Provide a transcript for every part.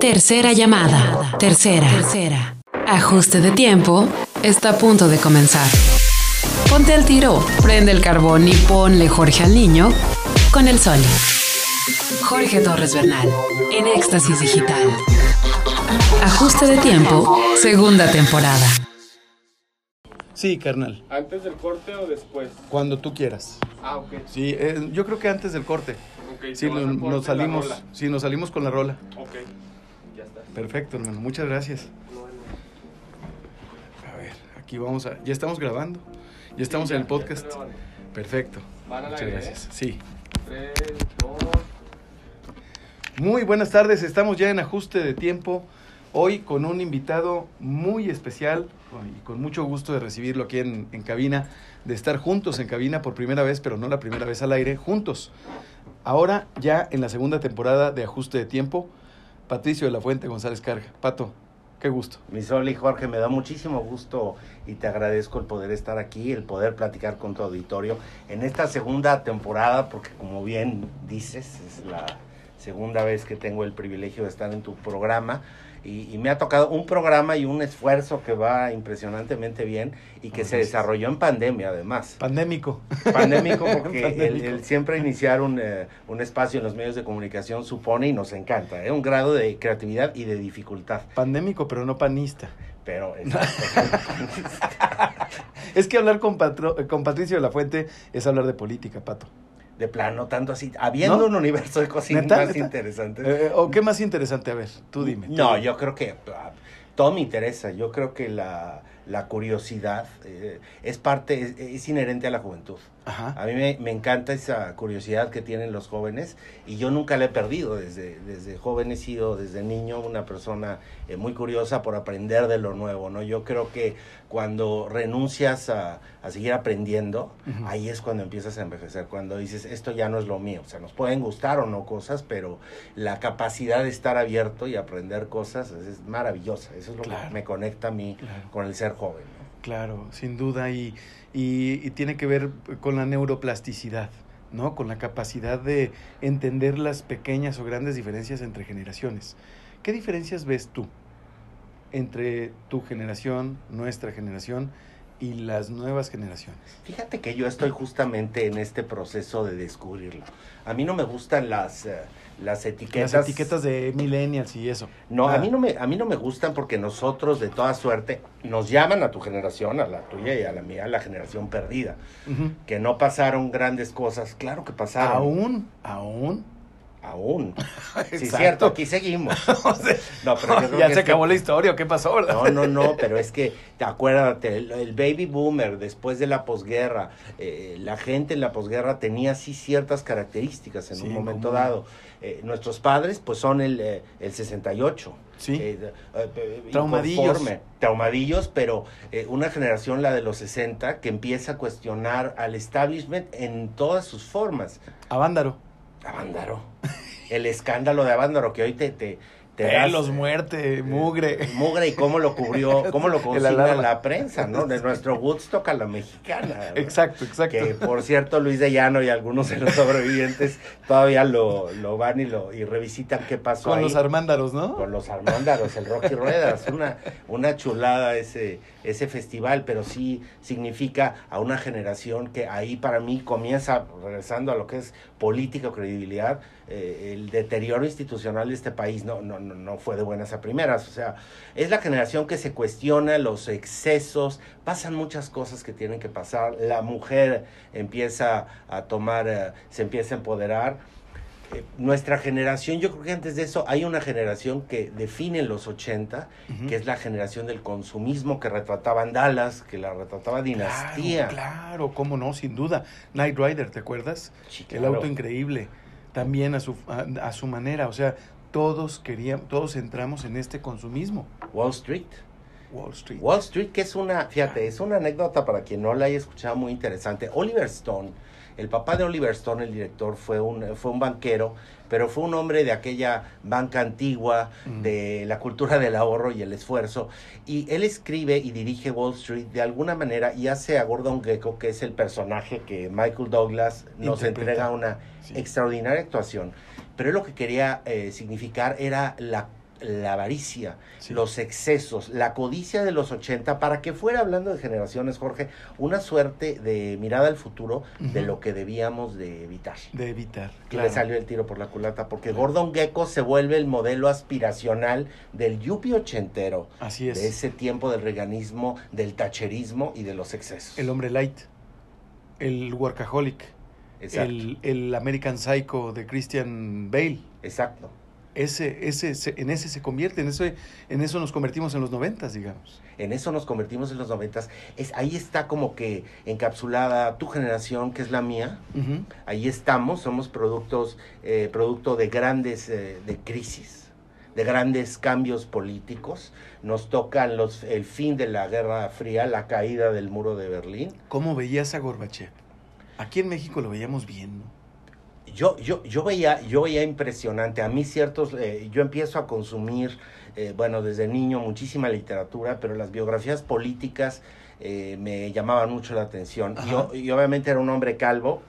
Tercera llamada. Tercera. Tercera. Ajuste de tiempo. Está a punto de comenzar. Ponte al tiro, prende el carbón y ponle Jorge al niño con el sol. Jorge Torres Bernal, en Éxtasis Digital. Ajuste de tiempo, segunda temporada. Sí, carnal. ¿Antes del corte o después? Cuando tú quieras. Ah, ok. Sí, eh, yo creo que antes del corte. Ok, Sí, nos, salimos. Sí, nos salimos con la rola. Ok. Perfecto, hermano. Muchas gracias. A ver, aquí vamos a. Ya estamos grabando. Ya estamos Sí, en el podcast. Perfecto. Muchas aire, gracias. Sí. Tres, dos. Muy buenas tardes. Estamos ya en ajuste de tiempo. Hoy con un invitado muy especial y con mucho gusto de recibirlo aquí en, en cabina, de estar juntos en cabina por primera vez, pero no la primera vez al aire, juntos. Ahora ya en la segunda temporada de ajuste de tiempo, Patricio de la Fuente González Carga. Pato, qué gusto. Mi Sol y Jorge, me da muchísimo gusto y te agradezco el poder estar aquí, el poder platicar con tu auditorio en esta segunda temporada, porque como bien dices, es la segunda vez que tengo el privilegio de estar en tu programa. Y, y me ha tocado un programa y un esfuerzo que va impresionantemente bien y que se desarrolló en pandemia además. Pandémico. Pandémico porque el, Pandémico. el siempre iniciar un, eh, un espacio en los medios de comunicación supone y nos encanta, ¿eh? un grado de creatividad y de dificultad. Pandémico, pero no panista. Pero. Es que hablar con, Patro- con Patricio de la Fuente es hablar de política, Pato. De plano, tanto así, habiendo ¿No? un universo de cosas ¿Neta? más ¿Neta? interesantes. Eh, ¿O qué más interesante? A ver, tú dime. tú no, dime. yo creo que ah, todo me interesa. Yo creo que la, la curiosidad eh, es parte, es, es inherente a la juventud. Ajá. A mí me, me encanta esa curiosidad que tienen los jóvenes y yo nunca la he perdido. Desde, desde joven he sido, desde niño, una persona eh, muy curiosa por aprender de lo nuevo, ¿no? Yo creo que cuando renuncias a, a seguir aprendiendo, ahí es cuando empiezas a envejecer, cuando dices, esto ya no es lo mío. O sea, nos pueden gustar o no cosas, pero la capacidad de estar abierto y aprender cosas es, es maravillosa. Eso es lo Claro. que me conecta a mí Claro. con el ser joven. Claro, sin duda, y, y, y tiene que ver con la neuroplasticidad, ¿no? Con la capacidad de entender las pequeñas o grandes diferencias entre generaciones. ¿Qué diferencias ves tú entre tu generación, nuestra generación y las nuevas generaciones? Fíjate que yo estoy justamente en este proceso de descubrirlo. A mí no me gustan las, eh, las etiquetas. Las etiquetas de millennials y eso. No, a Ah. mí no me a mí no me gustan porque nosotros de toda suerte nos llaman a tu generación, a la tuya y a la mía, la generación perdida, que no pasaron grandes cosas, claro que pasaron. Aún, aún. Aún. Sí, cierto, aquí seguimos. O sea, No, pero yo creo ya que se que- acabó la historia, ¿o ¿qué pasó? verdad? No, no, no, pero es que, te acuérdate, el, el baby boomer después de la posguerra, eh, la gente en la posguerra tenía sí ciertas características en Sí, un momento dado. Eh, nuestros padres, pues son el, eh, el 68. Sí. Eh, Traumadillos. traumadillos, pero una generación, la de los 60, que empieza a cuestionar al establishment en todas sus formas. Avándaro. Avándaro. El escándalo de Avándaro, que hoy te... te, te das, Pelos, eh, muerte, mugre. Mugre y cómo lo cubrió, cómo lo consigna la prensa, ¿no? De nuestro Woodstock a la mexicana. ¿no? Exacto, exacto. Que por cierto, Luis de Llano y algunos de los sobrevivientes todavía lo, lo van y lo y revisitan qué pasó Con ahí. los armándaros, ¿no? con los Armándaros, el Rocky Ruedas, una, una chulada ese, ese festival, pero sí significa a una generación que ahí para mí comienza, regresando a lo que es política o credibilidad, eh, el deterioro institucional de este país no, no, no, no fue de buenas a primeras. O sea, es la generación que se cuestiona los excesos, pasan muchas cosas que tienen que pasar, la mujer empieza a tomar, eh, se empieza a empoderar. Eh, nuestra generación, yo creo que antes de eso hay una generación que define los 80, Ujú. que es la generación del consumismo que retrataban Dallas, que la retrataba Dinastía. Claro, claro, cómo no, sin duda. Knight Rider, ¿te acuerdas? Sí, El auto increíble. También a su, a, a su manera. O sea, todos queríamos, todos entramos en este consumismo. Wall Street. Wall Street. Wall Street, que es una, fíjate, es una anécdota para quien no la haya escuchado muy interesante. Oliver Stone, el papá de Oliver Stone, el director, fue un, fue un banquero, pero fue un hombre de aquella banca antigua, Mm. de la cultura del ahorro y el esfuerzo. Y él escribe y dirige Wall Street de alguna manera y hace a Gordon Gekko, que es el personaje que Michael Douglas nos Interpreta. entrega una Sí. extraordinaria actuación. Pero él lo que quería eh, significar era la la avaricia, Sí. los excesos, la codicia de los 80, para que fuera hablando de generaciones, Jorge, una suerte de mirada al futuro de lo que debíamos de evitar. De evitar. Que Claro. le salió el tiro por la culata, porque Gordon Gecko se vuelve el modelo aspiracional del yuppie ochentero, Así es. de ese tiempo del reganismo, del tacherismo y de los excesos. El hombre light. El workaholic. El, el American Psycho de Christian Bale. exacto. Ese, ese, se- en ese se convierte, en eso, en eso nos convertimos en los noventas, digamos. En eso nos convertimos en los noventas. Es, ahí está como que encapsulada tu generación, que es la mía. Ahí estamos, somos productos, eh, producto de grandes, eh, de crisis, de grandes cambios políticos. Nos tocan los, el fin de la Guerra Fría, la caída del muro de Berlín. ¿Cómo veías a Gorbachev? Aquí en México lo veíamos bien, ¿no? Yo, yo, yo veía, yo veía impresionante. A mí ciertos, eh, yo empiezo a consumir, eh, bueno, desde niño muchísima literatura, pero las biografías políticas eh, me llamaban mucho la atención. Y, Ajá. o- y obviamente era un hombre calvo,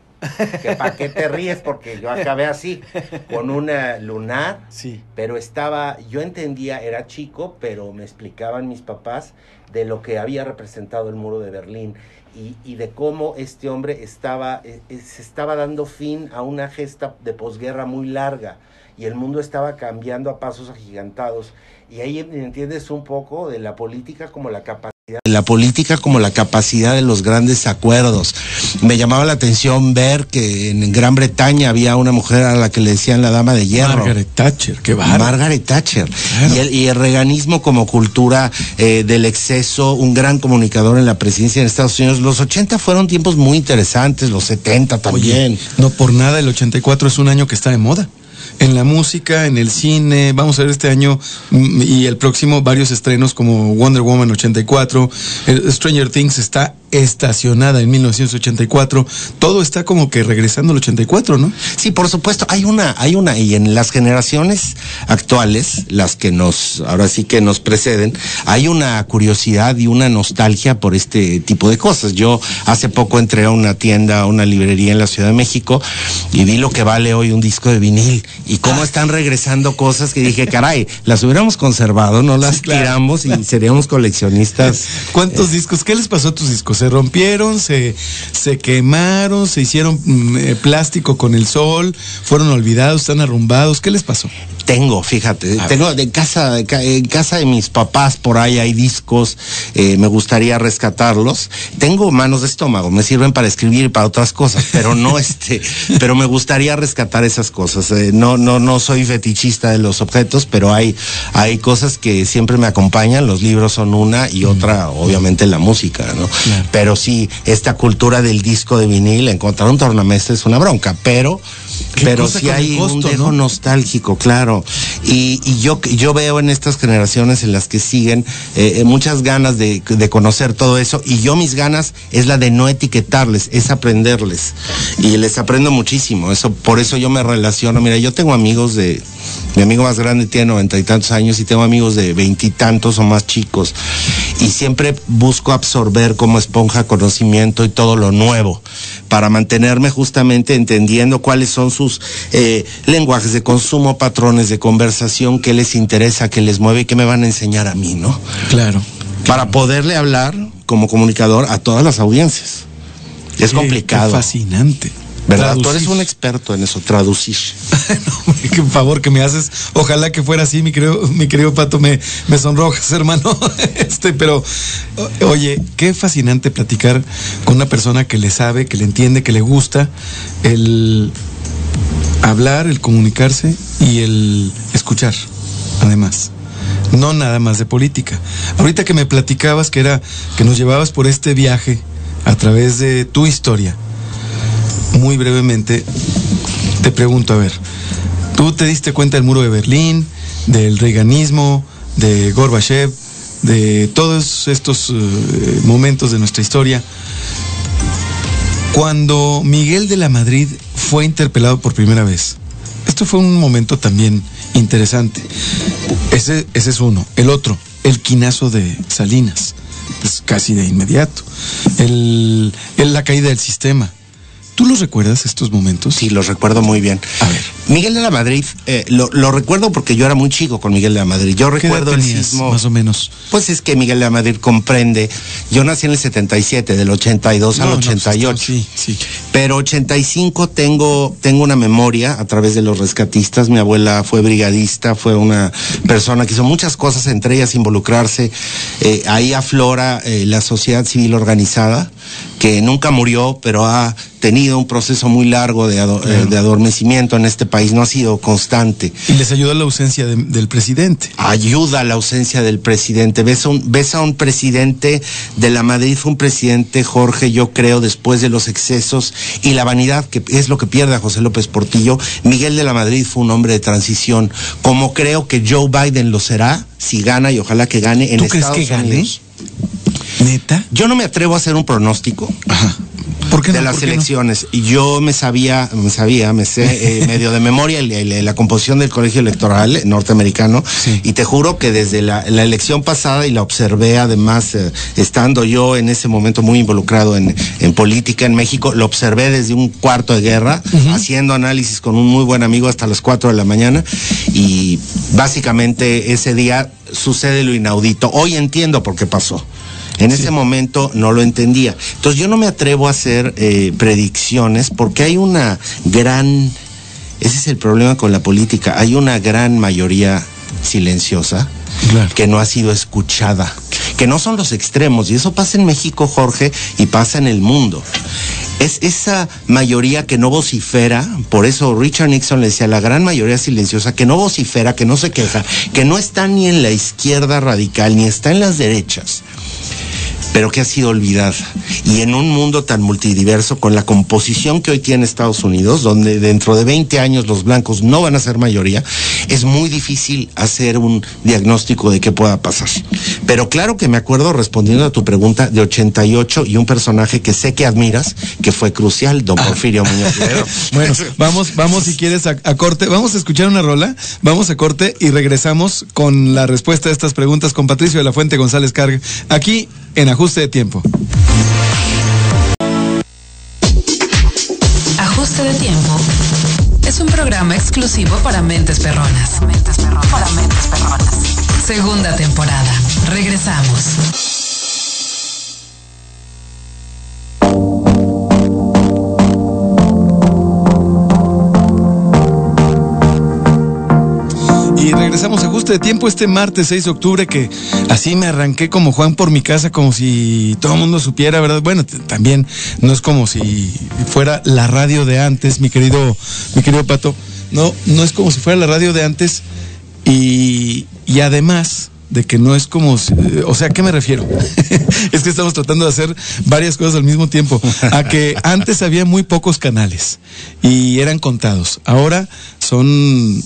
que para qué te ríes, porque yo acabé así, con una lunar, Sí. pero estaba, yo entendía, era chico, pero me explicaban mis papás de lo que había representado el muro de Berlín y, y de cómo este hombre estaba, eh, eh, se estaba dando fin a una gesta de posguerra muy larga y el mundo estaba cambiando a pasos agigantados. Y ahí entiendes un poco de la política como la capacidad. La política como la capacidad de los grandes acuerdos. Me llamaba la atención ver que en Gran Bretaña había una mujer a la que le decían la dama de hierro. Margaret Thatcher, qué bárbaro. Margaret Thatcher. Claro. Y, el, y el reganismo como cultura eh, del exceso, un gran comunicador en la presidencia en Estados Unidos. Los 80 fueron tiempos muy interesantes, los 70 también. Oye, no por nada el 84 es un año que está de moda. En la música, en el cine, vamos a ver este año mm, y el próximo varios estrenos como Wonder Woman 84, el Stranger Things está estacionada en 1984, todo está como que regresando al 84, ¿no? Sí, por supuesto, hay una, hay una, y en las generaciones actuales, las que nos, ahora sí que nos preceden, hay una curiosidad y una nostalgia por este tipo de cosas. Yo hace poco entré a una tienda, a una librería en la Ciudad de México, y vi lo que vale hoy un disco de vinil, y cómo están regresando cosas que dije, caray, las hubiéramos conservado, no las claro. tiramos y seríamos coleccionistas. ¿Cuántos discos? ¿Qué les pasó a tus discos? ¿Se rompieron? ¿Se, se quemaron? ¿Se hicieron mm, eh, plástico con el sol? ¿Fueron olvidados? ¿Están arrumbados? ¿Qué les pasó? Tengo, fíjate, A tengo de casa, de en casa de mis papás por ahí hay discos, eh, me gustaría rescatarlos. Tengo manos de estómago, me sirven para escribir y para otras cosas, pero no este, pero me gustaría rescatar esas cosas. Eh, no, no, no soy fetichista de los objetos, pero hay, hay cosas que siempre me acompañan. Los libros son una y otra, obviamente la música, ¿no? Claro. Pero sí, esta cultura del disco de vinil, encontrar un tornamestre es una bronca, pero, pero sí hay un dejo ¿no? nostálgico, claro. Y, y yo, yo veo en estas generaciones en las que siguen eh, eh, muchas ganas de, de conocer todo eso y yo mis ganas es la de no etiquetarles, es aprenderles. Y les aprendo muchísimo, eso, por eso yo me relaciono. Mira, yo tengo amigos de, mi amigo más grande tiene noventa y tantos años y tengo amigos de veintitantos o más chicos. Y siempre busco absorber como esponja conocimiento y todo lo nuevo para mantenerme justamente entendiendo cuáles son sus eh, lenguajes de consumo, patrones de conversación, qué les interesa, qué les mueve y qué me van a enseñar a mí, ¿no? Claro. Para poderle hablar como comunicador a todas las audiencias. Es complicado. qué fascinante. ¿Verdad? Tú Traducir. eres un experto en eso, traducir. no, qué favor que me haces. Ojalá que fuera así, mi querido, mi querido Pato, me, me sonrojas, hermano. Este, pero, oye, qué fascinante platicar con una persona que le sabe, que le entiende, que le gusta el hablar, el comunicarse y el escuchar, además. No nada más de política. Ahorita que me platicabas que era que nos llevabas por este viaje a través de tu historia, muy brevemente, te pregunto, a ver, ¿tú te diste cuenta del muro de Berlín, del reganismo, de Gorbachev, de todos estos eh, momentos de nuestra historia? Cuando Miguel de la Madrid fue interpelado por primera vez, esto fue un momento también interesante. Ese, ese es uno. El otro, el quinazo de Salinas, pues casi de inmediato. El, el- la caída del sistema ¿Tú los recuerdas estos momentos? Sí, los recuerdo muy bien. A ver. Miguel de la Madrid, eh, lo, lo recuerdo porque yo era muy chico con Miguel de la Madrid. Yo ¿Qué edad recuerdo el sismo. más o menos? Pues es que Miguel de la Madrid comprende. Yo nací en el 77, del 82 al No, no, pues, 88. sí, sí. Pero 85 tengo, tengo una memoria a través de los rescatistas. Mi abuela fue brigadista, fue una persona que hizo muchas cosas, entre ellas involucrarse. Eh, ahí aflora eh, la sociedad civil organizada, que nunca murió, pero ha tenido un proceso muy largo de, ado- eh, de adormecimiento en este país, no ha sido constante Y les ayudó la ausencia de- del presidente. ayuda la ausencia del presidente. Ves a, un, ves a un presidente de la Madrid, fue un presidente, Jorge, yo creo, después de los excesos y la vanidad, que es lo que pierde a José López Portillo. Miguel de la Madrid fue un hombre de transición, como creo que Joe Biden lo será, si gana y ojalá que gane en ¿Tú crees Estados que gane? Unidos. ¿Neta? Yo no me atrevo a hacer un pronóstico Ajá. ¿Por qué de no? las ¿Por qué no? elecciones. Y yo me sabía, me sabía, me sé eh, medio de memoria la composición del colegio electoral norteamericano. Sí. Y te juro que desde la, la elección pasada, y la observé además, eh, estando yo en ese momento muy involucrado en, en política en México, lo observé desde un cuarto de guerra, haciendo análisis con un muy buen amigo hasta las 4 de la mañana. Y básicamente ese día sucede lo inaudito. Hoy entiendo por qué pasó. En ese momento no lo entendía. Entonces yo no me atrevo a hacer eh, predicciones porque hay una gran, ese es el problema con la política, hay una gran mayoría silenciosa Claro. que no ha sido escuchada, que no son los extremos, y eso pasa en México, Jorge, y pasa en el mundo. Es esa mayoría que no vocifera, por eso Richard Nixon le decía, la gran mayoría silenciosa, que no vocifera, que no se queja, que no está ni en la izquierda radical, ni está en las derechas pero que ha sido olvidada. Y en un mundo tan multidiverso, con la composición que hoy tiene Estados Unidos, donde dentro de 20 años los blancos no van a ser mayoría, es muy difícil hacer un diagnóstico de qué pueda pasar. Pero claro que me acuerdo respondiendo a tu pregunta de 88 y un personaje que sé que admiras, que fue crucial, don Porfirio Muñoz Ledo. Bueno, vamos, vamos si quieres a, a corte. Vamos a escuchar una rola, vamos a corte y regresamos con la respuesta a estas preguntas con Patricio de la Fuente González Carga, aquí en Ajuste de Tiempo. Ajuste de tiempo. Es un programa exclusivo para mentes perronas. Mentes perronas. Para mentes perronas. Segunda temporada. Regresamos. Regresamos a ajuste de tiempo este martes 6 de octubre que así me arranqué como Juan por mi casa como si todo el mundo supiera, ¿verdad? Bueno, también no es como si fuera la radio de antes, mi querido, mi querido Pato. No, no es como si fuera la radio de antes y, y además de que no es como, eh, o sea, ¿a qué me refiero? es que estamos tratando de hacer varias cosas al mismo tiempo. A que antes había muy pocos canales y eran contados. Ahora son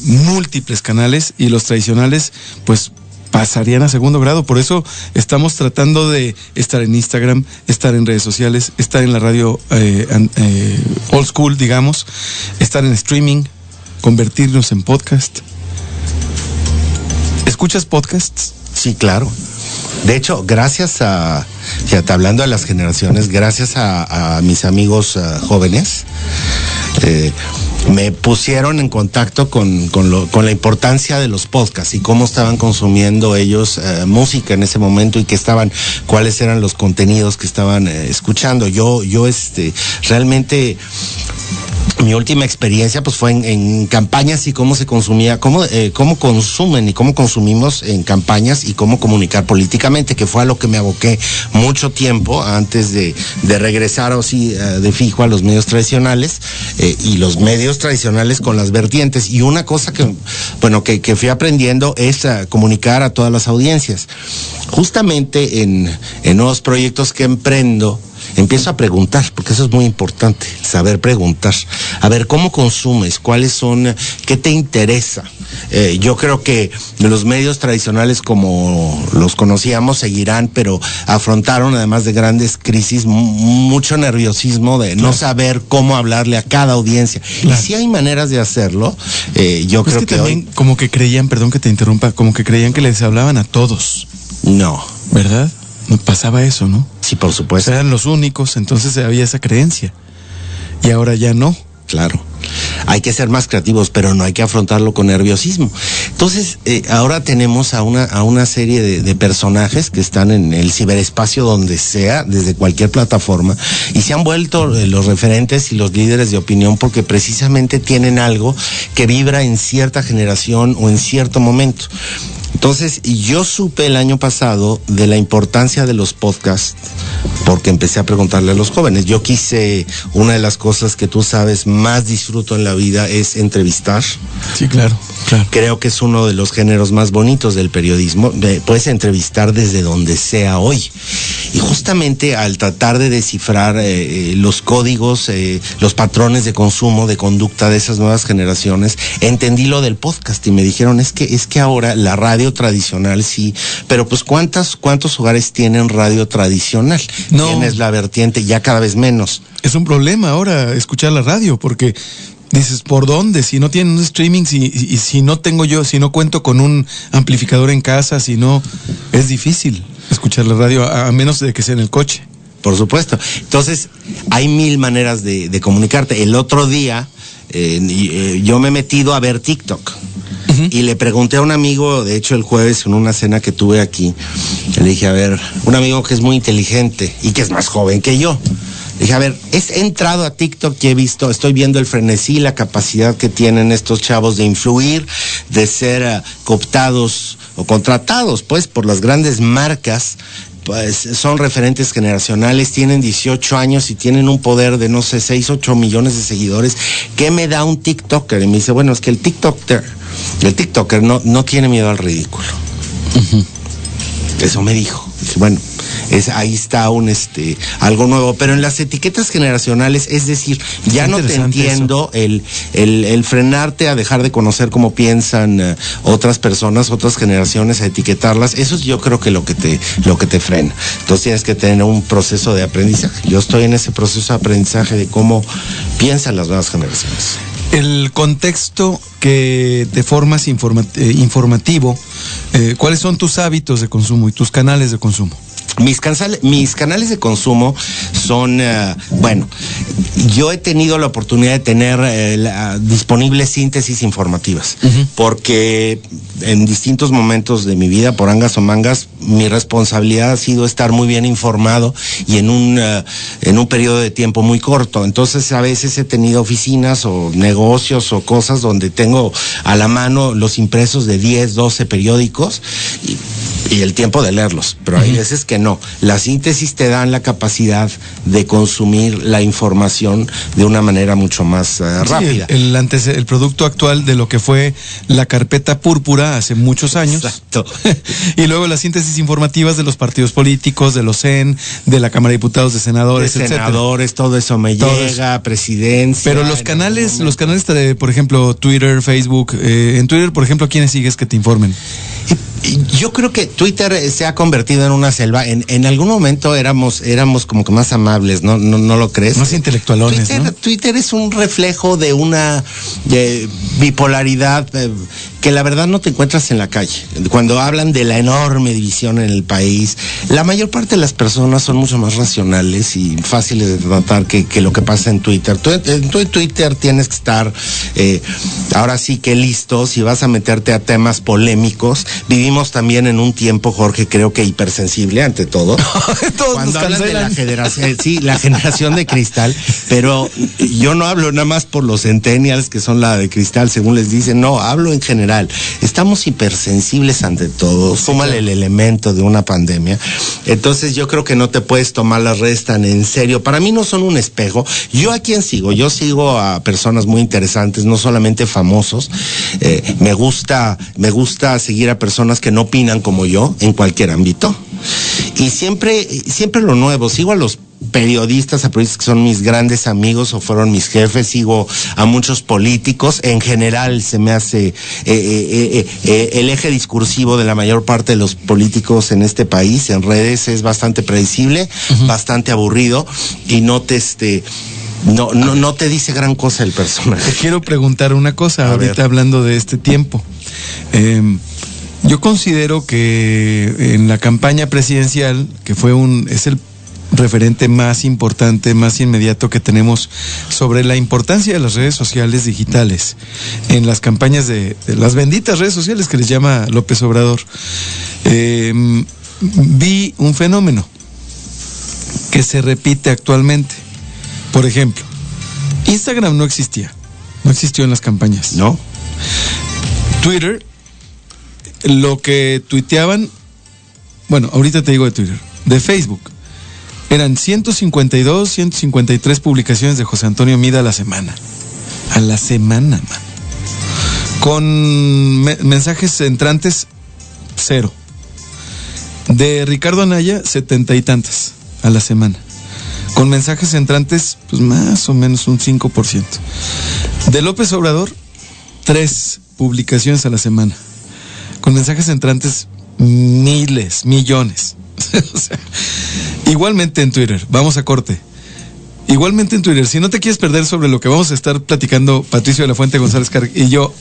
múltiples canales y los tradicionales, pues pasarían a segundo grado. Por eso estamos tratando de estar en Instagram, estar en redes sociales, estar en la radio eh, eh, old school, digamos, estar en streaming, convertirnos en podcast. ¿Escuchas podcasts? Sí, claro. De hecho, gracias a, fíjate, hablando de las generaciones, gracias a, mis amigos eh, jóvenes, eh, me pusieron en contacto con, con, la importancia de los podcasts y cómo estaban consumiendo ellos eh, música en ese momento y que estaban, cuáles eran los contenidos que estaban escuchando. Yo, yo, este, realmente mi última experiencia pues fue en, campañas y cómo se consumía, cómo, eh, cómo consumen y cómo consumimos en campañas y cómo comunicar políticamente, que fue a lo que me aboqué mucho tiempo antes de, de regresar o sí, eh, de fijo a los medios tradicionales eh, y los medios tradicionales con las vertientes. Y una cosa que, bueno, que, que fui aprendiendo es a comunicar a todas las audiencias. Justamente en, en nuevos proyectos que emprendo, empiezo a preguntar, porque eso es muy importante, saber preguntar. A ver, ¿cómo consumes? ¿Cuáles son? ¿Qué te interesa? Eh, yo creo que los medios tradicionales como los conocíamos seguirán, pero afrontaron además de grandes crisis mu- mucho nerviosismo de no saber cómo hablarle a cada audiencia. Claro. Y si hay maneras de hacerlo, eh, yo Es creo que, que, también hoy como que creían, perdón que te interrumpa, como que creían que les hablaban a todos, no. ¿verdad? No pasaba eso, ¿no? Sí, por Pues supuesto. eran los únicos, entonces había esa creencia. y ahora ya no. Claro. Hay que ser más creativos, pero no hay que afrontarlo con nerviosismo. Entonces, eh, ahora tenemos a una, a una serie de, de, personajes que están en el ciberespacio donde sea, desde cualquier plataforma, y se han vuelto eh, los referentes y los líderes de opinión porque precisamente tienen algo que vibra en cierta generación o en cierto momento. Entonces, yo supe el año pasado de la importancia de los podcasts porque empecé a preguntarle a los jóvenes. Yo quise, una de las cosas que tú sabes más disfruto en la vida es entrevistar. Sí, claro, claro. Creo que es uno de los géneros más bonitos del periodismo. Puedes entrevistar desde donde sea hoy. Y justamente al tratar de descifrar eh, los códigos, eh, los patrones de consumo, de conducta de esas nuevas generaciones, entendí lo del podcast y me dijeron, es que, es que ahora la radio tradicional sí, pero pues cuántas, cuántos hogares tienen radio tradicional? No. Tienes la vertiente ya cada vez menos. Es un problema ahora escuchar la radio porque dices, ¿por dónde? Si no tienen un streaming, si, y, si no tengo yo, si no cuento con un amplificador en casa, si no, es difícil escuchar la radio, a, a menos de que sea en el coche. Por supuesto. Entonces, hay mil maneras de, de comunicarte. El otro día, eh, eh, yo me he metido a ver TikTok. Y le pregunté a un amigo, de hecho el jueves en una cena que tuve aquí, le dije, a ver, un amigo que es muy inteligente y que es más joven que yo. Le dije, a ver, he entrado a TikTok y he visto, estoy viendo el frenesí, la capacidad que tienen estos chavos de influir, de ser uh, cooptados o contratados, pues, por las grandes marcas pues son referentes generacionales, tienen 18 años y tienen un poder de no sé, 6, 8 millones de seguidores. ¿Qué me da un TikToker? Y me dice, bueno, es que el TikToker, el TikToker no, no tiene miedo al ridículo. Uh -huh. Eso me dijo. Bueno, es, ahí está un este algo nuevo. Pero en las etiquetas generacionales, es decir, ya no te entiendo el, el, el, frenarte a dejar de conocer cómo piensan uh, otras personas, otras generaciones, a etiquetarlas. Eso es yo creo que lo que te, lo que te frena. Entonces tienes que tener un proceso de aprendizaje. Yo estoy en ese proceso de aprendizaje de cómo piensan las nuevas generaciones. El contexto que te formas eh, informativo, eh, ¿cuáles son tus hábitos de consumo y tus canales de consumo? Mis, canales, mis canales de consumo son, uh, bueno, yo he tenido la oportunidad de tener la, disponibles síntesis informativas, uh -huh. porque en distintos momentos de mi vida, por angas o mangas, mi responsabilidad ha sido estar muy bien informado y en un, uh, en un periodo de tiempo muy corto. Entonces, a veces he tenido oficinas o negocios o cosas donde tengo a la mano los impresos de 10, 12 periódicos y, y el tiempo de leerlos, pero hay veces que no. La síntesis te dan la capacidad de consumir la información de una manera mucho más uh, rápida. Sí, el, el, antes, el producto actual de lo que fue la carpeta púrpura hace muchos años. Exacto. y luego las síntesis informativas de los partidos políticos, de los CEN, de la Cámara de Diputados, de senadores, de senadores, todo eso me todo llega, eso. presidencia. Pero los canales, los canales, de, por ejemplo, Twitter, Facebook, eh, en Twitter, por ejemplo, ¿quiénes sigues que te informen? Yo creo que Twitter se ha convertido en una selva. En, en algún momento éramos, éramos como que más amables, ¿no? ¿No, no lo crees? Más intelectualones. Twitter, ¿no? Twitter es un reflejo de una de bipolaridad eh, que la verdad no te encuentras en la calle. Cuando hablan de la enorme división en el país, la mayor parte de las personas son mucho más racionales y fáciles de tratar que, que lo que pasa en Twitter. Tú, en, Twitter tienes que estar eh, ahora sí que listo si vas a meterte a temas polémicos. Vivimos también en un tiempo, Jorge, creo que hipersensible ante todo. Todos Cuando nos hablan de la generación, sí, la generación de cristal, pero yo no hablo nada más por los centennials que son la de cristal, según les dicen, no, hablo en general. Estamos hipersensibles ante todo, súmale el elemento de una pandemia. Entonces yo creo que no te puedes tomar las redes tan en serio. Para mí no son un espejo. Yo a quién sigo? Yo sigo a personas muy interesantes, no solamente famosos. Eh, me gusta, me gusta seguir a personas que no opinan como yo en cualquier ámbito. Y siempre, siempre lo nuevo, sigo a los periodistas, a periodistas que son mis grandes amigos o fueron mis jefes, sigo a muchos políticos, en general se me hace eh, eh, eh, el eje discursivo de la mayor parte de los políticos en este país, en redes es bastante predecible, uh -huh. bastante aburrido y no te este no, no, no te dice gran cosa el personaje. Te quiero preguntar una cosa, a ahorita ver. hablando de este tiempo. Eh, yo considero que en la campaña presidencial, que fue un, es el referente más importante, más inmediato que tenemos sobre la importancia de las redes sociales digitales en las campañas de, de las benditas redes sociales que les llama López Obrador. Eh, vi un fenómeno que se repite actualmente. Por ejemplo, Instagram no existía, no existió en las campañas. ¿No? Twitter, lo que tuiteaban, bueno, ahorita te digo de Twitter, de Facebook, eran 152, 153 publicaciones de José Antonio Mida a la semana. A la semana, man. Con me- mensajes entrantes, cero. De Ricardo Anaya, setenta y tantas a la semana. Con mensajes entrantes, pues más o menos un 5%. De López Obrador, tres publicaciones a la semana. Con mensajes entrantes, miles, millones. Igualmente en Twitter, vamos a corte. Igualmente en Twitter, si no te quieres perder sobre lo que vamos a estar platicando Patricio de la Fuente González Car y yo,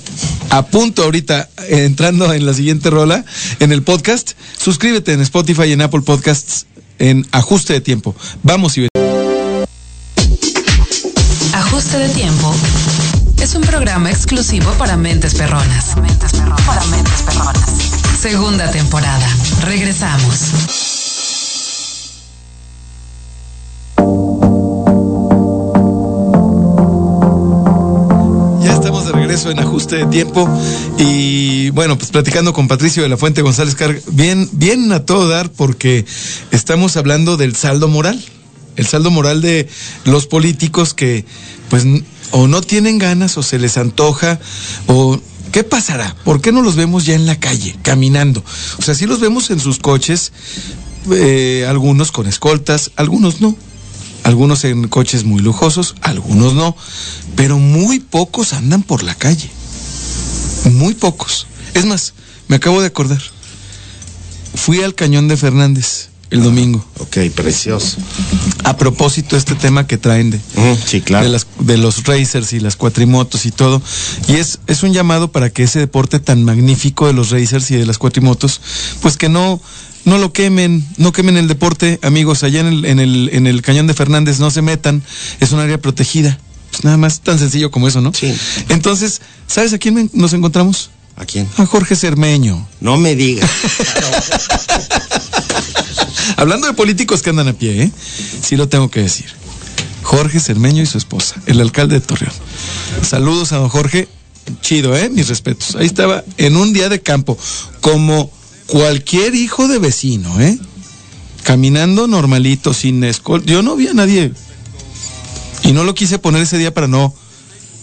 a punto ahorita, eh, entrando en la siguiente rola, en el podcast, suscríbete en Spotify y en Apple Podcasts en ajuste de tiempo. Vamos y Ajuste de tiempo es un programa exclusivo para mentes perronas. Para mentes perronas. Segunda temporada. Regresamos. Ya estamos de regreso en ajuste de tiempo y bueno, pues platicando con Patricio de la Fuente González Car, bien, bien a todo dar porque estamos hablando del saldo moral, el saldo moral de los políticos que pues o no tienen ganas o se les antoja o ¿qué pasará? ¿Por qué no los vemos ya en la calle, caminando? O sea, sí los vemos en sus coches, eh, algunos con escoltas, algunos no. Algunos en coches muy lujosos, algunos no, pero muy pocos andan por la calle. Muy pocos. Es más, me acabo de acordar. Fui al Cañón de Fernández el domingo. Ok, precioso. A propósito este tema que traen de, sí, claro. de, las, de los racers y las cuatrimotos y todo. Y es, es un llamado para que ese deporte tan magnífico de los racers y de las cuatrimotos, pues que no, no lo quemen, no quemen el deporte, amigos, allá en el, en el, en el cañón de Fernández no se metan, es un área protegida. Pues nada más tan sencillo como eso, ¿no? Sí. Entonces, ¿sabes a quién nos encontramos? ¿A quién? A Jorge Cermeño. No me digas. Hablando de políticos que andan a pie, ¿eh? Sí lo tengo que decir. Jorge Cermeño y su esposa, el alcalde de Torreón. Saludos a don Jorge. Chido, ¿eh? Mis respetos. Ahí estaba en un día de campo, como cualquier hijo de vecino, ¿eh? Caminando normalito, sin escolta. Yo no vi a nadie. Y no lo quise poner ese día para no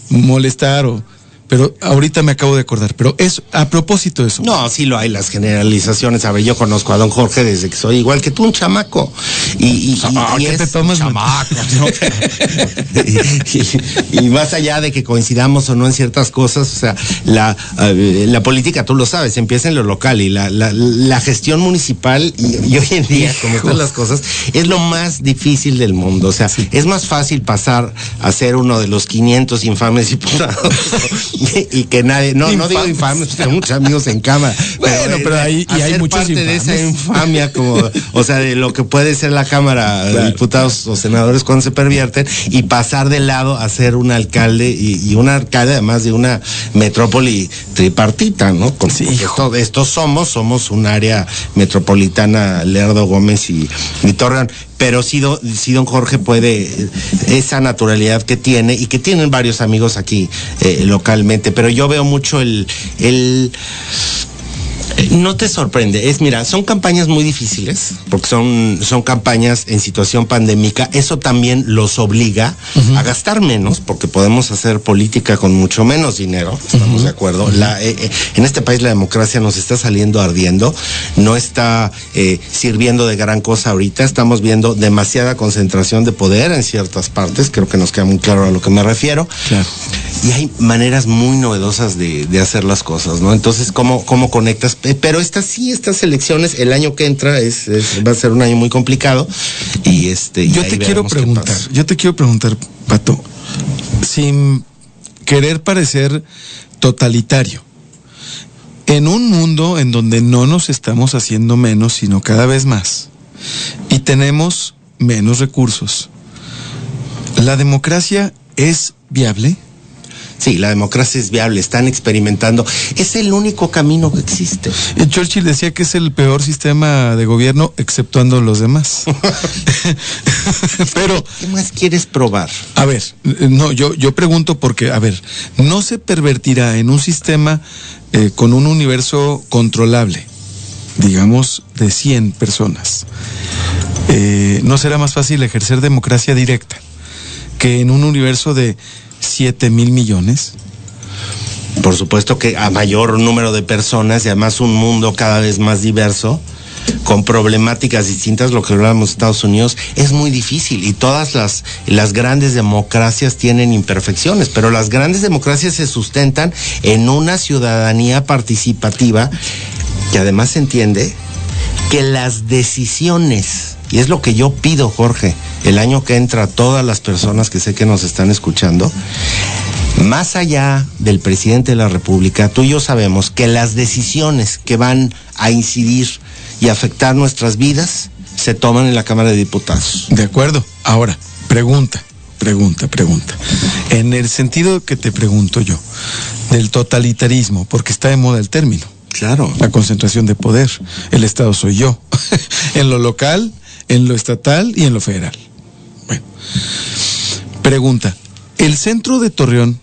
molestar o... Pero ahorita me acabo de acordar. Pero eso, a propósito de eso. No, sí lo hay, las generalizaciones. A ver, yo conozco a don Jorge desde que soy igual que tú, un chamaco. Y, y, Ah, y ¿qué es te tomas, chamaco, ¿no? y, y más allá de que coincidamos o no en ciertas cosas, o sea, la, eh, la política, tú lo sabes, empieza en lo local y la, la, la gestión municipal y, y hoy en día, como todas las cosas, es lo más difícil del mundo. O sea, es más fácil pasar a ser uno de los 500 infames diputados y que nadie, no, no digo Infames. tengo muchos amigos en cama. Bueno, pero ahí- y hay muchos parte de esa infamia como, o sea, de lo que puede ser la Cámara de. Diputados o senadores cuando se pervierten y pasar de lado a ser un alcalde y, y un alcalde además de una metrópoli tripartita, ¿no? Con, Sí, esto, esto somos, somos un área metropolitana, Lerdo Gómez y, y Torreón. Pero sí, don Jorge puede, esa naturalidad que tiene y que tienen varios amigos aquí eh, localmente, pero yo veo mucho el, no te sorprende, es mira, son campañas muy difíciles, porque son, son campañas en situación pandémica, eso también los obliga a gastar menos, porque podemos hacer política con mucho menos dinero, estamos de acuerdo. La, eh, eh, en este país la democracia nos está saliendo ardiendo, no está eh, sirviendo de gran cosa ahorita, estamos viendo demasiada concentración de poder en ciertas partes, creo que nos queda muy claro a lo que me refiero. Claro. Y hay maneras muy novedosas de, de hacer las cosas, ¿no? Entonces, ¿cómo, cómo conectas? Eh, Pero estas sí, estas elecciones, el año que entra es, es- va a ser un año muy complicado. Y este. y Yo te quiero preguntar, yo te quiero preguntar, Pato, sin querer parecer totalitario, en un mundo en donde no nos estamos haciendo menos, sino cada vez más, y tenemos menos recursos. ¿La democracia es viable? Sí, la democracia es viable, están experimentando. Es el único camino que existe. Eh, Churchill decía que es el peor sistema de gobierno, exceptuando los demás. Pero, ¿Qué más quieres probar? a ver, eh, no, yo, yo pregunto porque, a ver, no se pervertirá en un sistema eh, con un universo controlable, digamos, de 100 personas. Eh, ¿No será más fácil ejercer democracia directa que en un universo de 7 mil millones? Por supuesto que a mayor número de personas y además un mundo cada vez más diverso, con problemáticas distintas, lo que hablábamos de Estados Unidos, es muy difícil y todas las, las grandes democracias tienen imperfecciones, pero las grandes democracias se sustentan en una ciudadanía participativa que además entiende que las decisiones, y es lo que yo pido, Jorge, el año que entra a todas las personas que sé que nos están escuchando, más allá del presidente de la República, tú y yo sabemos que las decisiones que van a incidir y afectar nuestras vidas se toman en la Cámara de Diputados. De acuerdo. Ahora, pregunta, pregunta, pregunta. En el sentido que te pregunto yo, del totalitarismo, porque está de moda el término. Claro. La concentración de poder. El Estado soy yo. en lo local, en lo estatal y en lo federal. Bueno. Pregunta. El centro de Torreón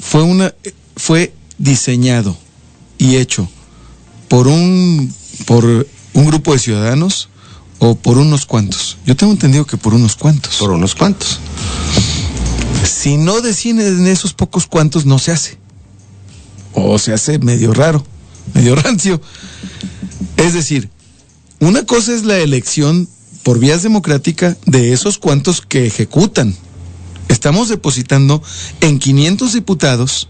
fue una fue diseñado y hecho por un por un grupo de ciudadanos o por unos cuantos. Yo tengo entendido que por unos cuantos. Por unos cuantos. Si no deciden esos pocos cuantos, no se hace. O se hace medio raro, medio rancio. Es decir, una cosa es la elección por vías democráticas de esos cuantos que ejecutan. Estamos depositando en 500 diputados,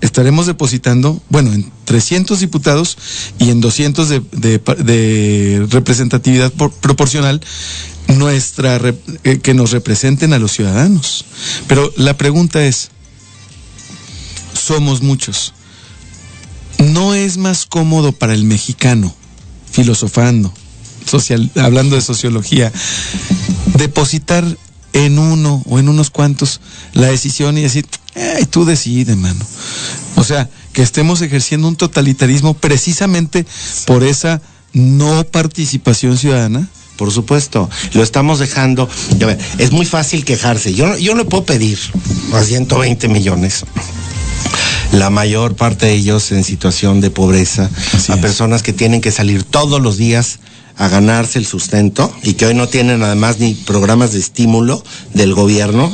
estaremos depositando, bueno, en 300 diputados y en 200 de, representatividad por, proporcional nuestra eh, que nos representen a los ciudadanos. Pero la pregunta es, somos muchos. ¿No es más cómodo para el mexicano, filosofando, social, hablando de sociología, depositar en uno o en unos cuantos la decisión y decir, ay, tú decides, mano? O sea, que estemos ejerciendo un totalitarismo precisamente por esa no participación ciudadana. Por supuesto, lo estamos dejando. Ver, es muy fácil quejarse. Yo, yo no puedo pedir a 120 millones. La mayor parte de ellos en situación de pobreza, Así a es. personas que tienen que salir todos los días a ganarse el sustento y que hoy no tienen además ni programas de estímulo del gobierno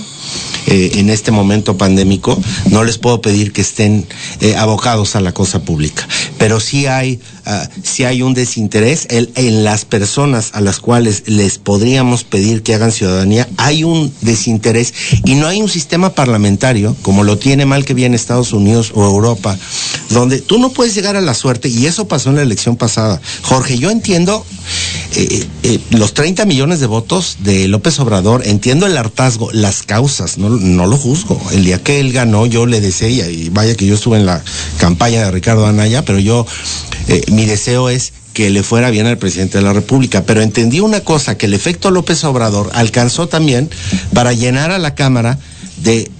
eh, en este momento pandémico, no les puedo pedir que estén eh, abocados a la cosa pública. Pero sí hay, uh, sí hay un desinterés en, en, las personas a las cuales les podríamos pedir que hagan ciudadanía. Hay un desinterés y no hay un sistema parlamentario, como lo tiene mal que bien Estados Unidos o Europa, donde tú no puedes llegar a la suerte, y eso pasó en la elección pasada. Jorge, yo entiendo eh, eh, los 30 millones de votos de López Obrador, entiendo el hartazgo, las causas, no, lo juzgo. El día que él ganó, yo le deseé, y vaya que yo estuve en la campaña de Ricardo Anaya, pero yo, eh, mi deseo es que le fuera bien al presidente de la República. Pero entendí una cosa, que el efecto López Obrador alcanzó también para llenar a la Cámara de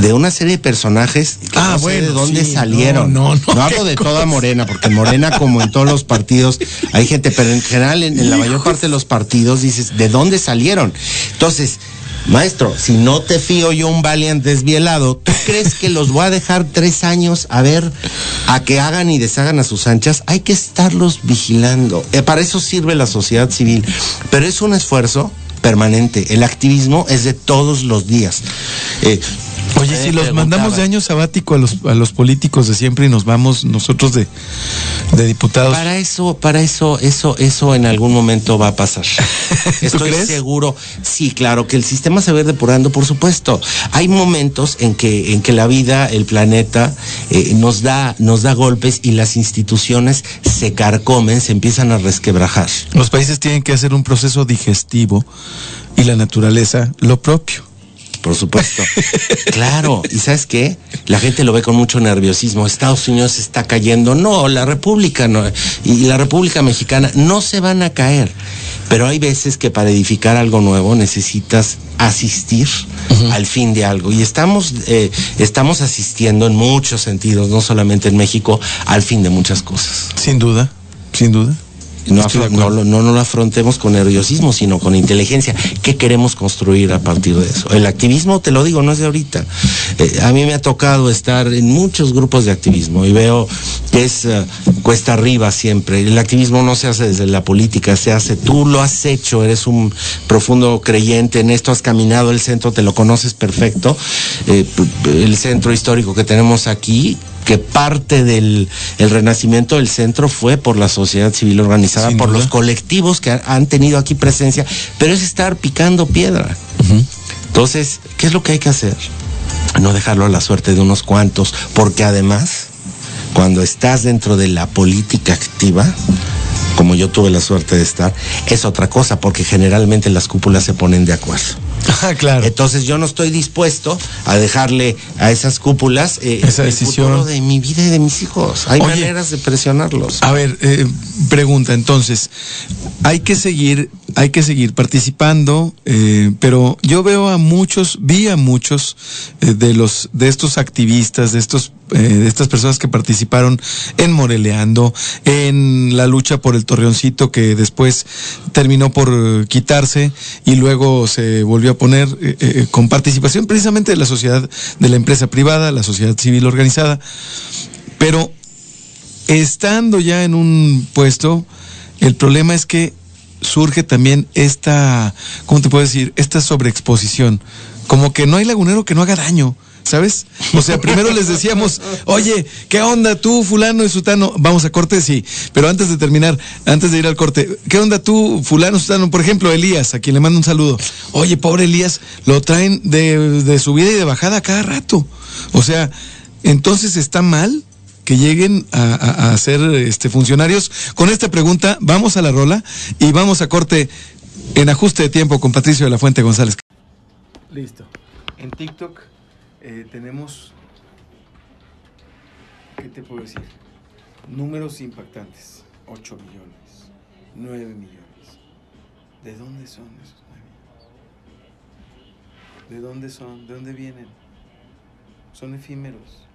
de una serie de personajes que ah, no sé bueno, de dónde sí, salieron. No, no, no, no hablo de toda Morena, porque en Morena, como en todos los partidos, hay gente, pero en general, en, en la mayor parte de los partidos, dices, ¿de dónde salieron? Entonces, Maestro, si no te fío yo un Valiant desvielado, ¿tú crees que los voy a dejar tres años a ver a que hagan y deshagan a sus anchas? Hay que estarlos vigilando. Eh, para eso sirve la sociedad civil. Pero es un esfuerzo permanente. El activismo es de todos los días. Eh, Oye, si los mandamos de año sabático a los, a los políticos de siempre y nos vamos nosotros de, de diputados. Para eso, para eso, eso, eso en algún momento va a pasar. Estoy crees? seguro. Sí, claro, que el sistema se va a ir depurando, por supuesto. Hay momentos en que, en que la vida, el planeta, eh, nos da, nos da golpes y las instituciones se carcomen, se empiezan a resquebrajar. Los países tienen que hacer un proceso digestivo y la naturaleza lo propio. Por supuesto. claro. ¿Y sabes qué? La gente lo ve con mucho nerviosismo. Estados Unidos está cayendo. No, la República no, y la República Mexicana no se van a caer. Pero hay veces que para edificar algo nuevo necesitas asistir al fin de algo. Y estamos, eh, estamos asistiendo en muchos sentidos, no solamente en México, al fin de muchas cosas. Sin duda, sin duda. No, no, lo- no, no lo afrontemos con nerviosismo, sino con inteligencia. ¿Qué queremos construir a partir de eso? El activismo, te lo digo, no es de ahorita. Eh, a mí me ha tocado estar en muchos grupos de activismo y veo que es eh, cuesta arriba siempre. El activismo no se hace desde la política, se hace, tú lo has hecho, eres un profundo creyente en esto, has caminado el centro, te lo conoces perfecto. Eh, el centro histórico que tenemos aquí que parte del el renacimiento del centro fue por la sociedad civil organizada, Sin por duda. los colectivos que ha- han tenido aquí presencia, pero es estar picando piedra. Entonces, ¿qué es lo que hay que hacer? No dejarlo a la suerte de unos cuantos, porque además, cuando estás dentro de la política activa, como yo tuve la suerte de estar, es otra cosa, porque generalmente las cúpulas se ponen de acuerdo. Ah, claro. Entonces yo no estoy dispuesto a dejarle a esas cúpulas eh, Esa el decisión. futuro de mi vida y de mis hijos. Hay Oye. maneras de presionarlos. A ver, eh, pregunta, entonces, hay que seguir, hay que seguir participando, eh, pero yo veo a muchos, vi a muchos eh, de los, de estos activistas, de estos, eh, de estas personas que participaron en Moreleando, en la lucha por el Torreoncito que después terminó por quitarse y luego se volvió a poner eh, eh, con participación precisamente de la sociedad, de la empresa privada, la sociedad civil organizada, pero estando ya en un puesto, el problema es que surge también esta, ¿cómo te puedo decir? Esta sobreexposición. Como que no hay lagunero que no haga daño. ¿Sabes? O sea, primero les decíamos, oye, ¿qué onda tú, fulano y sutano? Vamos a corte, sí. Pero antes de terminar, antes de ir al corte, ¿qué onda tú, fulano, sutano? Por ejemplo, Elías, a quien le mando un saludo. Oye, pobre Elías, lo traen de, de subida y de bajada cada rato. O sea, entonces está mal que lleguen a, a- ser este, funcionarios. Con esta pregunta vamos a la rola y vamos a corte en ajuste de tiempo con Patricio de la Fuente González. Listo. En TikTok eh, tenemos, ¿qué te puedo decir? Números impactantes. 8 millones, 9 millones. ¿De dónde son esos 9 millones? ¿De dónde son? ¿De dónde vienen? Son efímeros.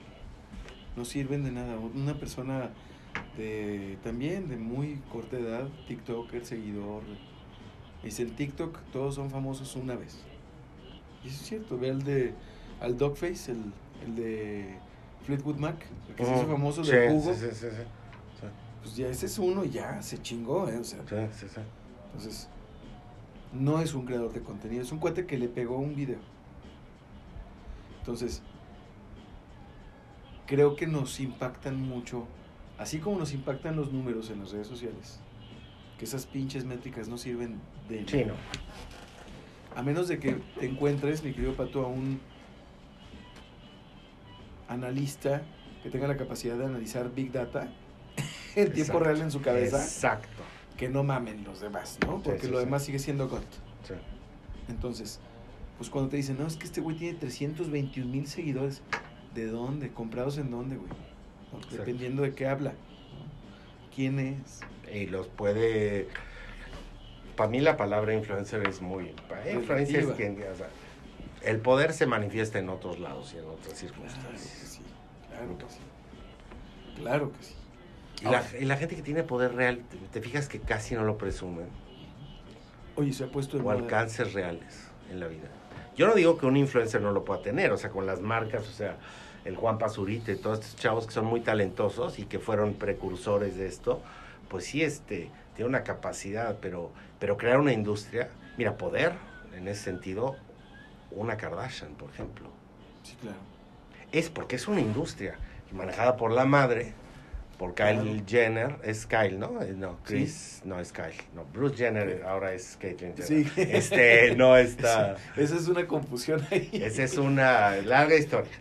No sirven de nada. Una persona de también de muy corta edad, TikToker, seguidor. Dice en TikTok todos son famosos una vez. Y eso es cierto, ve al de al Dogface, el, el de Fleetwood Mac, el que se hizo Mm, famoso sí, de. Sí, sí, sí. Pues ya ese es uno y ya se chingó, ¿eh? O sea, entonces no es un creador de contenido, es un cuate que le pegó un video. Entonces, creo que nos impactan mucho, así como nos impactan los números en las redes sociales, que esas pinches métricas no sirven de Sí, no. A menos de que te encuentres, mi querido Pato, a un analista que tenga la capacidad de analizar Big Data en tiempo real en su cabeza, Exacto. que no mamen los demás, ¿no? Porque sí, lo sí. demás sigue siendo GOT. Sí. Entonces, pues cuando te dicen, no, es que este güey tiene 321 mil seguidores, ¿de dónde? ¿Comprados en dónde, güey? Dependiendo de qué habla. ¿no? ¿Quién es? Y los puede. Para mí la palabra influencer es muy. Para influencer es quien. o sea, el poder se manifiesta en otros lados y en otras circunstancias. claro que sí. Claro que sí. Y la, y la gente que tiene poder real, te, te fijas que casi no lo presumen. Oye, se ha puesto de o moda. alcances reales en la vida. Yo no digo que un influencer no lo pueda tener, o sea, con las marcas, o sea, el Juan Pazurita y todos estos chavos que son muy talentosos y que fueron precursores de esto, pues sí, este, tiene una capacidad, pero, pero crear una industria, mira, poder, en ese sentido, una Kardashian, por ejemplo, Sí, claro. es porque es una industria manejada por la madre, por Kyle. Jenner, es Kyle, ¿no? Eh, No, Chris, no es Kyle, no, Bruce Jenner ahora es Caitlyn Jenner. Sí. Este, no está... Esa es una confusión ahí. Esa es una larga historia.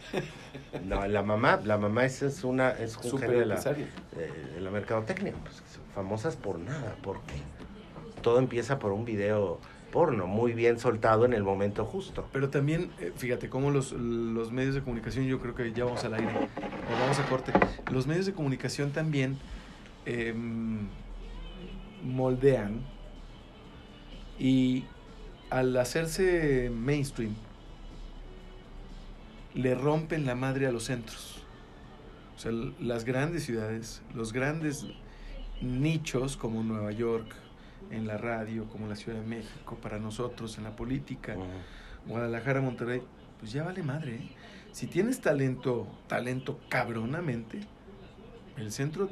No, la mamá, la mamá esa es una, es un genio de la, empresaria. de, la mercadotecnia. Pues, famosas por nada, porque todo empieza por un video porno muy bien soltado en el momento justo. Pero también, eh, fíjate, cómo los, los medios de comunicación, yo creo que ya vamos al aire, vamos a corte, los medios de comunicación también em, moldean Y al hacerse mainstream, le rompen la madre a los centros. O sea, las grandes ciudades, los grandes nichos como Nueva York, en la radio, como la Ciudad de México, para nosotros, en la política, Guadalajara, Monterrey, pues ya vale madre. ¿eh? Si tienes talento, talento cabronamente, el centro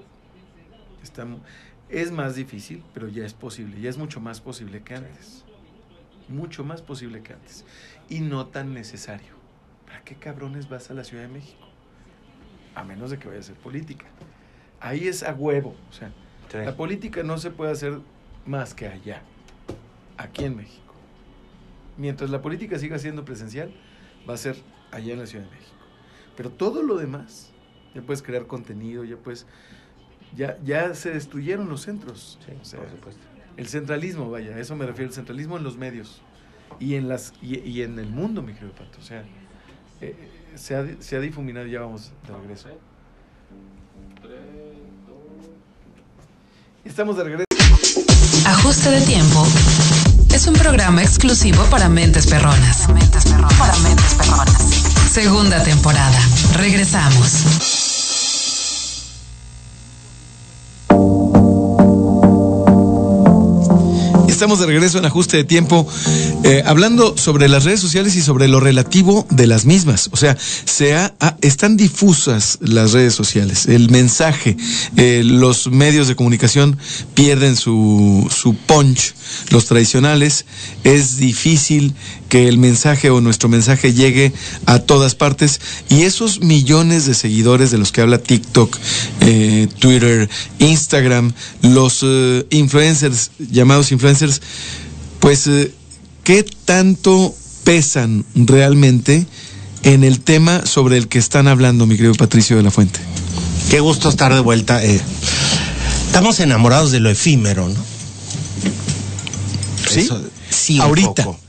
está, es más difícil, pero ya es posible, ya es mucho más posible que antes. Mucho más posible que antes. Y no tan necesario. ¿Para qué cabrones vas a la Ciudad de México? A menos de que vaya a hacer política. Ahí es a huevo. O sea, Sí. la política no se puede hacer más que allá, aquí en México. Mientras la política siga siendo presencial, va a ser allá en la Ciudad de México. Pero todo lo demás, ya puedes crear contenido, ya puedes... Ya, ya se destruyeron los centros. Sí, O sea, por supuesto. el centralismo, vaya, a eso me refiero, el centralismo en los medios y en, las, y, y en el mundo, mi querido Pato. O sea, eh, se, ha, se ha difuminado, ya vamos de regreso. Tres, dos. Estamos de regreso. Ajuste de tiempo es un programa exclusivo para mentes perronas. Para mentes perronas. Segunda temporada. Regresamos. Estamos de regreso en ajuste de tiempo, eh, hablando sobre las redes sociales y sobre lo relativo de las mismas. O sea, se ha- ha- están difusas las redes sociales. El mensaje, eh, los medios de comunicación pierden su, su punch. Los tradicionales, es difícil que el mensaje o nuestro mensaje llegue a todas partes. Y esos millones de seguidores de los que habla TikTok, eh, Twitter, Instagram, los eh, influencers, llamados influencers, pues, eh, ¿qué tanto pesan realmente en el tema sobre el que están hablando, mi querido Patricio de la Fuente? Qué gusto estar de vuelta. estamos enamorados de lo efímero, ¿no? ¿Sí? Eso- sí, un Ahorita. poco.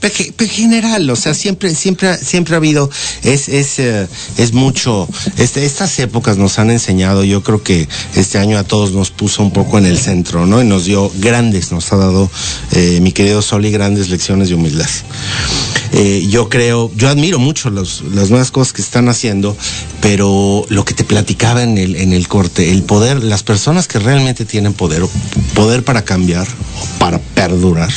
Pe- ge- pe- general, o sea, siempre, siempre, siempre ha habido, es, es, eh, es mucho, este, estas épocas nos han enseñado, yo creo que este año a todos nos puso un poco en el centro, ¿no? Y nos dio grandes, nos ha dado, eh, mi querido Soli, grandes lecciones de humildad. Eh, yo creo, yo admiro mucho los- las nuevas cosas que están haciendo, pero lo que te platicaba en el, en el corte, el poder, las personas que realmente tienen poder, poder para cambiar, para perdurar,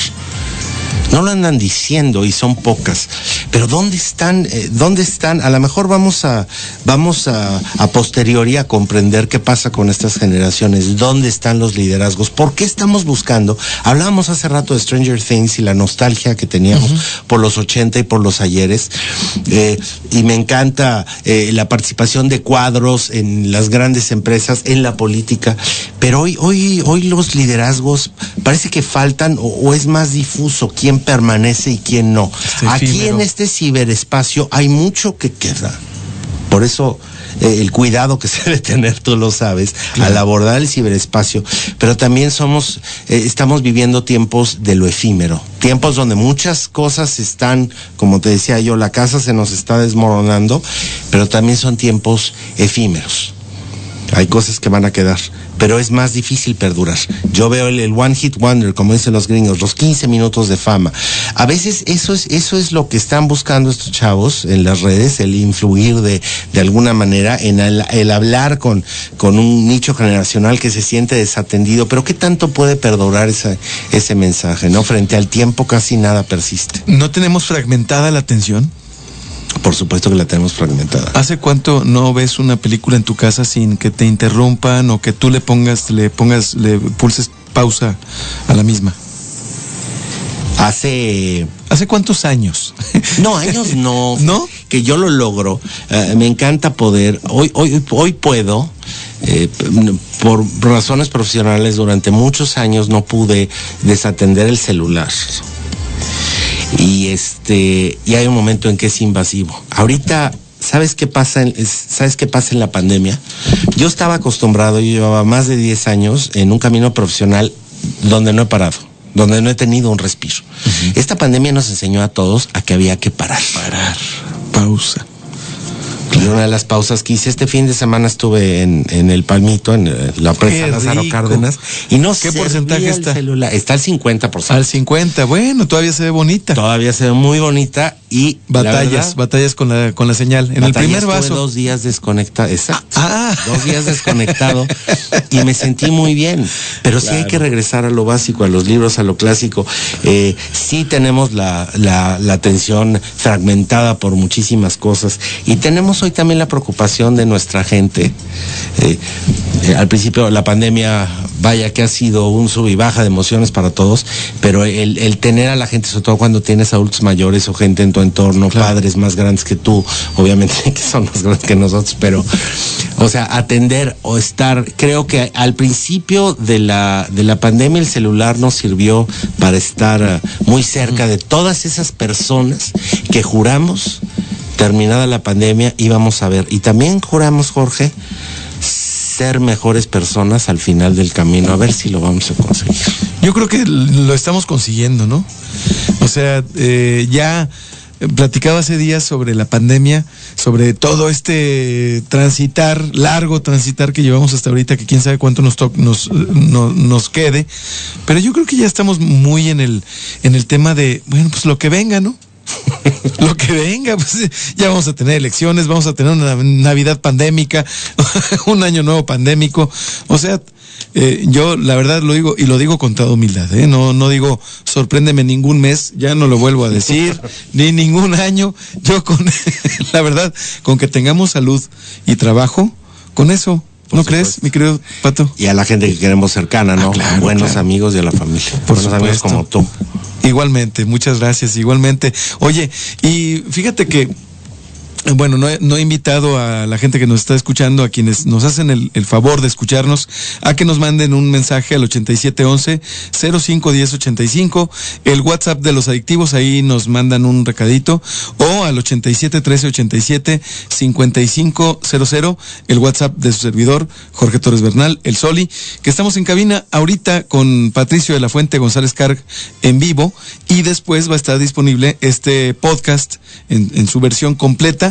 no lo andan diciendo y son pocas. Pero ¿dónde están? eh, ¿Dónde están? A lo mejor vamos a, vamos a, a posteriori a comprender qué pasa con estas generaciones. ¿Dónde están los liderazgos? ¿Por qué estamos buscando? Hablábamos hace rato de Stranger Things y la nostalgia que teníamos por los 80 y por los ayeres. Eh, y me encanta eh, la participación de cuadros en las grandes empresas, en la política. Pero hoy, hoy, hoy los liderazgos parece que faltan o, o es más difuso quién permanece y quién no. Este Aquí efímero. en este ciberespacio hay mucho que queda. Por eso eh, el cuidado que se debe tener, tú lo sabes, al abordar el ciberespacio, pero también somos, eh, estamos viviendo tiempos de lo efímero, tiempos donde muchas cosas están, como te decía yo, la casa se nos está desmoronando, pero también son tiempos efímeros. Hay cosas que van a quedar, pero es más difícil perdurar. Yo veo el, one hit wonder, como dicen los gringos, los 15 minutos de fama. A veces eso es, eso es lo que están buscando estos chavos en las redes, el influir de, de alguna manera, en el, hablar con, con un nicho generacional que se siente desatendido. Pero ¿qué tanto puede perdurar ese mensaje? ¿No? Frente al tiempo casi nada persiste. ¿No tenemos fragmentada la atención? Por supuesto que la tenemos fragmentada. ¿Hace cuánto no ves una película en tu casa sin que te interrumpan o que tú le pongas, le pongas, le pulses pausa a la misma? Hace ¿Hace cuántos años? No, años no. ¿No? Que yo lo logro. Eh, me encanta poder. Hoy, hoy, hoy puedo. eh, por razones profesionales durante muchos años no pude desatender el celular. Y este, y hay un momento en que es invasivo. Ahorita, ¿sabes qué pasa en, es- sabes qué pasa en la pandemia? Yo estaba acostumbrado, yo llevaba más de 10 años en un camino profesional donde no he parado, donde no he tenido un respiro. Esta pandemia nos enseñó a todos a que había que parar. Parar, pausa. Y una de las pausas que hice este fin de semana estuve en, en el Palmito, en eh, la presa Qué Lázaro. Cárdenas. Y no ¿Qué servía porcentaje está? celular. Está al 50%. Al 50, bueno, todavía se ve bonita. Todavía se ve muy bonita y la Batallas, verdad, batallas con la, con la señal. En el primer vaso. dos días desconectado, exacto. Ah. Dos días desconectado y me sentí muy bien. Pero sí hay que regresar a lo básico, a los libros, a lo clásico. Eh, sí tenemos la, la, la atención fragmentada por muchísimas cosas y tenemos hoy también la preocupación de nuestra gente. Eh, eh, al principio la pandemia, vaya que ha sido un sub y baja de emociones para todos, pero el, el tener a la gente, sobre todo cuando tienes adultos mayores o gente en tu entorno, padres más grandes que tú, obviamente que son más grandes que nosotros, pero, o sea, atender o estar, creo que al principio de la, de la pandemia el celular nos sirvió para estar eh, muy cerca de todas esas personas que juramos, terminada la pandemia, íbamos a ver. Y también juramos, Jorge, ser mejores personas al final del camino, a ver si lo vamos a conseguir. Yo creo que lo estamos consiguiendo, ¿no? O sea, eh, ya platicaba hace días sobre la pandemia, sobre todo este transitar, largo transitar que llevamos hasta ahorita, que quién sabe cuánto nos, nos, no- nos quede, pero yo creo que ya estamos muy en el, en el tema de, bueno, pues lo que venga, ¿no? lo que venga, pues ya vamos a tener elecciones, vamos a tener una Navidad pandémica, un año nuevo pandémico, o sea, eh, yo la verdad lo digo y lo digo con toda humildad, ¿eh? no, no digo sorpréndeme ningún mes, ya no lo vuelvo a decir, ni ningún año, yo con, la verdad, con que tengamos salud y trabajo, con eso, ¿no crees, mi querido Pato? Y a la gente que queremos cercana, ¿no? Ah, claro, Buenos claro. amigos y a la familia. Por Buenos amigos como tú. Igualmente, muchas gracias, igualmente. Oye, y fíjate que, bueno, no he, no he invitado a la gente que nos está escuchando, a quienes nos hacen el, el favor de escucharnos, a que nos manden un mensaje al 8711-051085, el WhatsApp de los adictivos, ahí nos mandan un recadito, o al 871387-5500, el WhatsApp de su servidor, Jorge Torres Bernal, el Soli, que estamos en cabina ahorita con Patricio de la Fuente González Carg en vivo, y después va a estar disponible este podcast en, en su versión completa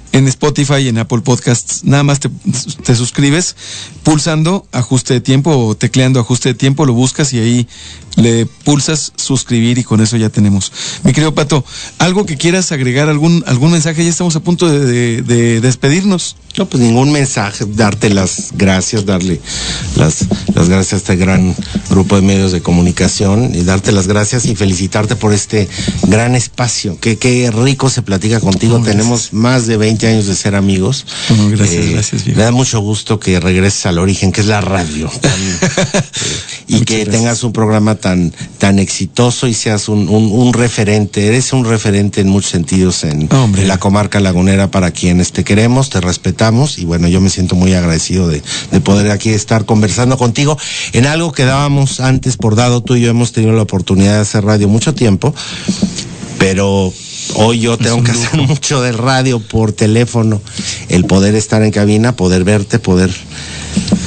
en Spotify y en Apple Podcasts. Nada más te, te suscribes pulsando ajuste de tiempo o tecleando ajuste de tiempo, lo buscas y ahí le pulsas suscribir y con eso ya tenemos. Mi querido Pato, algo que quieras agregar, algún, algún mensaje, ya estamos a punto de, de- de despedirnos. No, pues ningún mensaje, darte las gracias, darle las, las gracias a este gran grupo de medios de comunicación y darte las gracias y felicitarte por este gran espacio. Qué, qué rico se platica contigo. Tenemos más de 20 años de ser amigos. Eh, No, gracias, gracias, viejo. Me da mucho gusto que regreses al origen, que es la radio. Tan- eh, y Muchas que gracias. tengas un programa tan, tan exitoso y seas un, un, un referente. Eres un referente en muchos sentidos en, en la comarca lagunera para quienes te queremos, te respetamos y bueno, yo me siento muy agradecido de, de poder aquí estar conversando contigo en algo que dábamos antes por dado. Tú y yo hemos tenido la oportunidad de hacer radio mucho tiempo, pero hoy yo tengo que hacer mucho de radio por teléfono, el poder estar en cabina, poder verte, poder...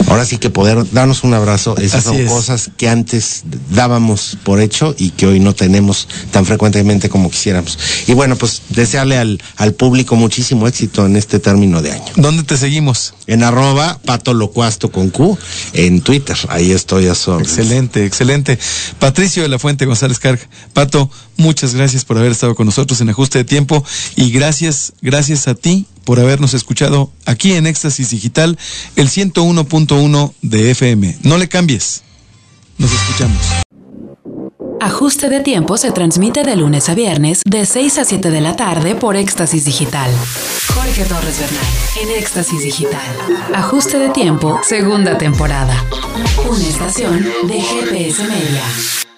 Ahora sí que poder darnos un abrazo, esas Así son es. cosas que antes dábamos por hecho y que hoy no tenemos tan frecuentemente como quisiéramos. Y bueno, pues desearle al, al público muchísimo éxito en este término de año. ¿Dónde te seguimos? En arroba pato locuasto con Q en Twitter, ahí estoy a su. Excelente, excelente. Patricio de la Fuente González Carg. Pato, muchas gracias por haber estado con nosotros en Ajuste de Tiempo y gracias, gracias a ti por habernos escuchado aquí en Éxtasis Digital, el 101.1 de FM. No le cambies. Nos escuchamos. Ajuste de tiempo se transmite de lunes a viernes de 6 a 7 de la tarde por Éxtasis Digital. Jorge Torres Bernal en Éxtasis Digital. Ajuste de tiempo, segunda temporada. Una estación de GPS Media.